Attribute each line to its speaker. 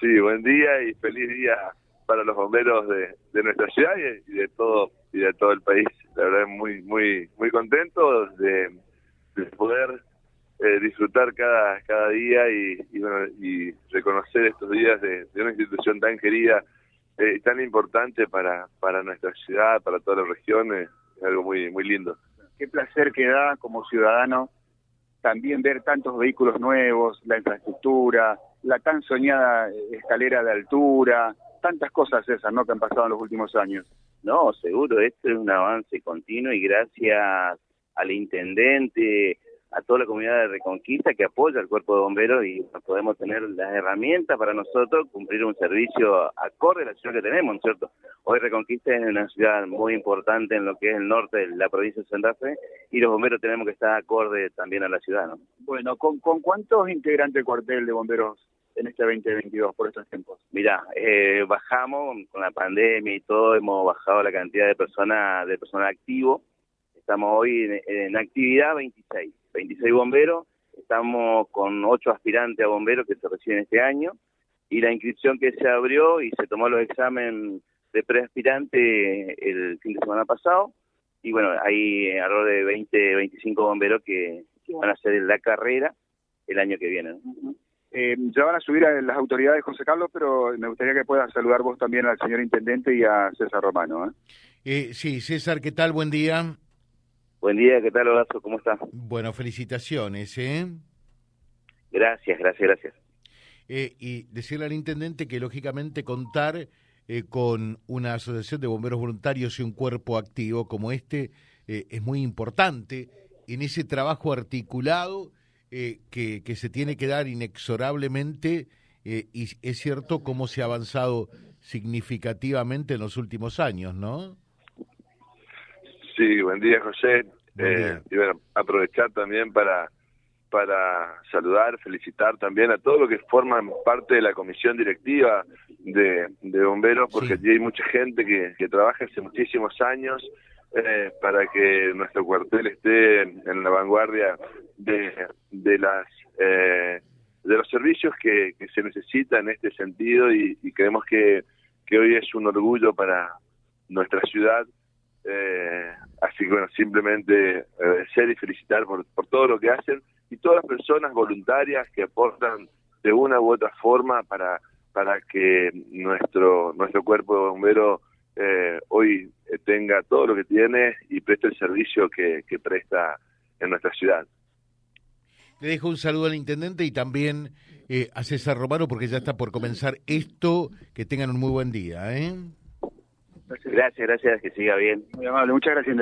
Speaker 1: Sí, buen día y feliz día para los bomberos de, de nuestra ciudad y de, todo y de todo el país. La verdad muy muy muy contento de, de poder eh, disfrutar cada cada día y, y, bueno, y reconocer estos días de, una institución tan querida eh, tan importante para para nuestra ciudad, para toda la región. Es algo muy muy lindo.
Speaker 2: Qué placer que da como ciudadano también ver tantos vehículos nuevos, la infraestructura, la tan soñada escalera de altura, tantas cosas esas, ¿no? Que han pasado en los últimos años.
Speaker 3: No, seguro, esto es un avance continuo y gracias al intendente, a toda la comunidad de Reconquista que apoya al cuerpo de bomberos y podemos tener las herramientas para nosotros cumplir un servicio acorde a la ciudad que tenemos, ¿cierto? Hoy Reconquista es una ciudad muy importante en lo que es el norte de la provincia de Santa Fe y los bomberos tenemos que estar acorde también a la ciudad, ¿no?
Speaker 2: Bueno, ¿con, con cuántos integrantes el cuartel de bomberos en este 2022 por estos tiempos?
Speaker 3: Mira, eh, bajamos con la pandemia y todo, hemos bajado la cantidad de personas de personal activo. Estamos hoy en, en actividad 26. 26 bomberos, estamos con 8 aspirantes a bomberos que se reciben este año y la inscripción que se abrió y se tomó los exámenes de preaspirante el fin de semana pasado y bueno, hay alrededor de 20, 25 bomberos que, que van a hacer la carrera el año que viene. ¿no?
Speaker 2: Eh, ya van a subir a las autoridades, José Carlos, pero me gustaría que puedas saludar vos también al señor Intendente y a César Romano. ¿eh?
Speaker 4: Eh, sí, César, ¿qué tal? Buen día.
Speaker 3: Buen día, ¿qué tal, Horacio? ¿Cómo estás?
Speaker 4: Bueno, felicitaciones, ¿eh?
Speaker 3: Gracias, gracias, gracias.
Speaker 4: Eh, y decirle al intendente que, lógicamente, contar eh, con una asociación de bomberos voluntarios y un cuerpo activo como este eh, es muy importante en ese trabajo articulado eh, que, que, se tiene que dar inexorablemente y es cierto cómo se ha avanzado significativamente en los últimos años, ¿no?
Speaker 1: Sí, buen día, José. Buen día. Eh, y bueno, aprovechar también para para saludar, felicitar también a todos los que forman parte de la comisión directiva de, de bomberos, porque sí. hay mucha gente que, que, trabaja hace muchísimos años eh, para que nuestro cuartel esté en la vanguardia de, de las eh, de los servicios que, que, se necesitan en este sentido y, y creemos que, que hoy es un orgullo para nuestra ciudad eh, así que bueno, simplemente agradecer y felicitar por, por todo lo que hacen y todas las personas voluntarias que aportan de una u otra forma para para que nuestro nuestro cuerpo de eh, hoy tenga todo lo que tiene y preste el servicio que, que presta en nuestra ciudad.
Speaker 4: Le dejo un saludo al intendente y también eh, a César Romano porque ya está por comenzar esto. Que tengan un muy buen día. ¿eh?
Speaker 3: Gracias, gracias, que siga bien.
Speaker 2: Muy amable, muchas gracias.